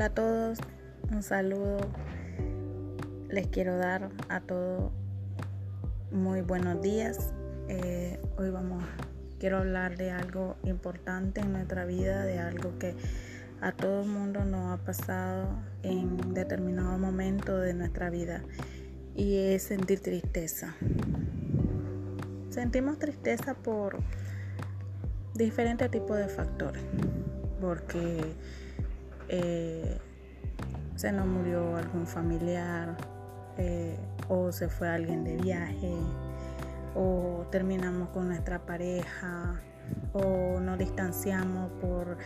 Hola a todos, un saludo. Les quiero dar a todos muy buenos días. Eh, hoy vamos, quiero hablar de algo importante en nuestra vida, de algo que a todo el mundo nos ha pasado en determinado momento de nuestra vida y es sentir tristeza. Sentimos tristeza por diferentes tipos de factores, porque eh, se nos murió algún familiar eh, o se fue alguien de viaje o terminamos con nuestra pareja o nos distanciamos por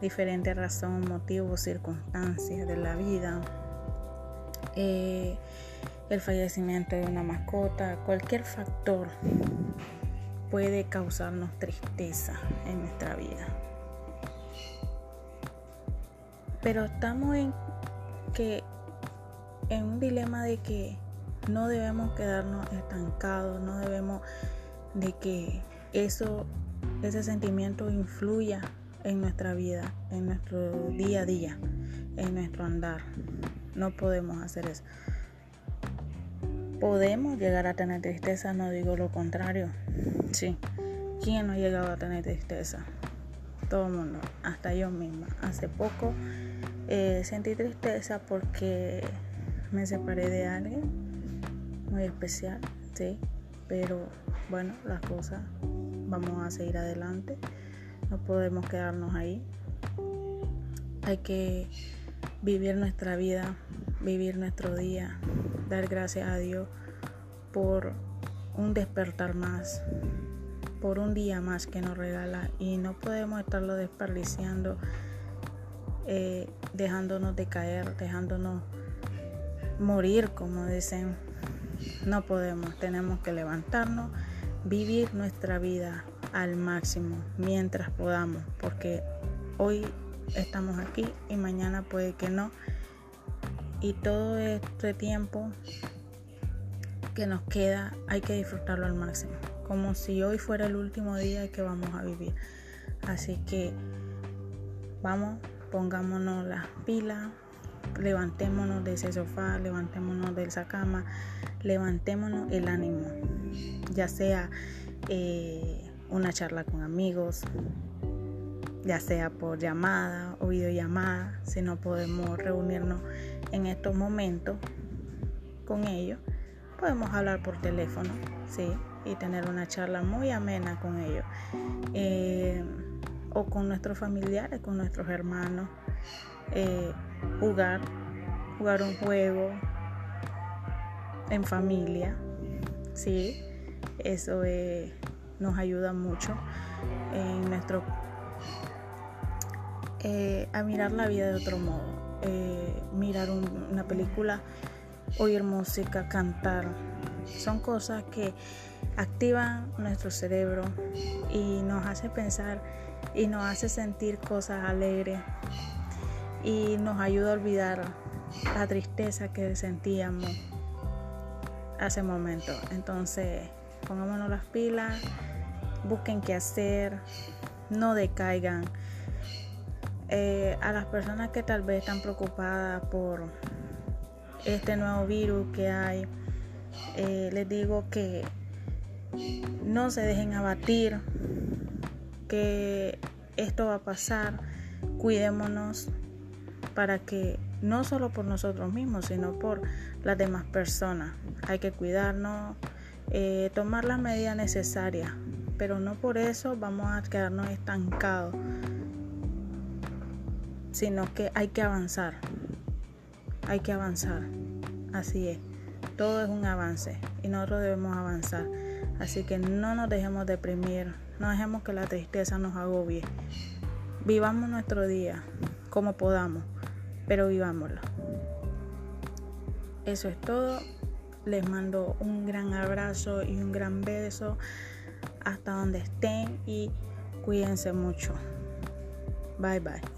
diferentes razones, motivos, circunstancias de la vida. Eh, el fallecimiento de una mascota, cualquier factor puede causarnos tristeza en nuestra vida. Pero estamos en que en un dilema de que no debemos quedarnos estancados, no debemos de que eso ese sentimiento influya en nuestra vida, en nuestro día a día, en nuestro andar. No podemos hacer eso. Podemos llegar a tener tristeza, no digo lo contrario. Sí. ¿Quién no ha llegado a tener tristeza? Todo el mundo, hasta yo misma. Hace poco eh, sentí tristeza porque me separé de alguien muy especial, sí, pero bueno, las cosas vamos a seguir adelante, no podemos quedarnos ahí. Hay que vivir nuestra vida, vivir nuestro día, dar gracias a Dios por un despertar más, por un día más que nos regala y no podemos estarlo desperdiciando eh, dejándonos de caer, dejándonos morir, como dicen. No podemos, tenemos que levantarnos, vivir nuestra vida al máximo mientras podamos, porque hoy estamos aquí y mañana puede que no. Y todo este tiempo que nos queda hay que disfrutarlo al máximo, como si hoy fuera el último día que vamos a vivir. Así que vamos pongámonos las pilas, levantémonos de ese sofá, levantémonos de esa cama, levantémonos el ánimo, ya sea eh, una charla con amigos, ya sea por llamada o videollamada, si no podemos reunirnos en estos momentos con ellos, podemos hablar por teléfono, ¿sí? Y tener una charla muy amena con ellos. Eh, o con nuestros familiares, con nuestros hermanos, eh, jugar, jugar un juego en familia, ¿sí? Eso eh, nos ayuda mucho en nuestro eh, a mirar la vida de otro modo, mirar una película, oír música, cantar, son cosas que activan nuestro cerebro y nos hace pensar y nos hace sentir cosas alegres y nos ayuda a olvidar la tristeza que sentíamos hace momento. Entonces, pongámonos las pilas, busquen qué hacer, no decaigan. Eh, a las personas que tal vez están preocupadas por este nuevo virus que hay, eh, les digo que no se dejen abatir, que esto va a pasar, cuidémonos para que no solo por nosotros mismos, sino por las demás personas. Hay que cuidarnos, eh, tomar las medidas necesarias, pero no por eso vamos a quedarnos estancados, sino que hay que avanzar, hay que avanzar, así es, todo es un avance y nosotros debemos avanzar. Así que no nos dejemos deprimir, no dejemos que la tristeza nos agobie. Vivamos nuestro día como podamos, pero vivámoslo. Eso es todo. Les mando un gran abrazo y un gran beso hasta donde estén y cuídense mucho. Bye bye.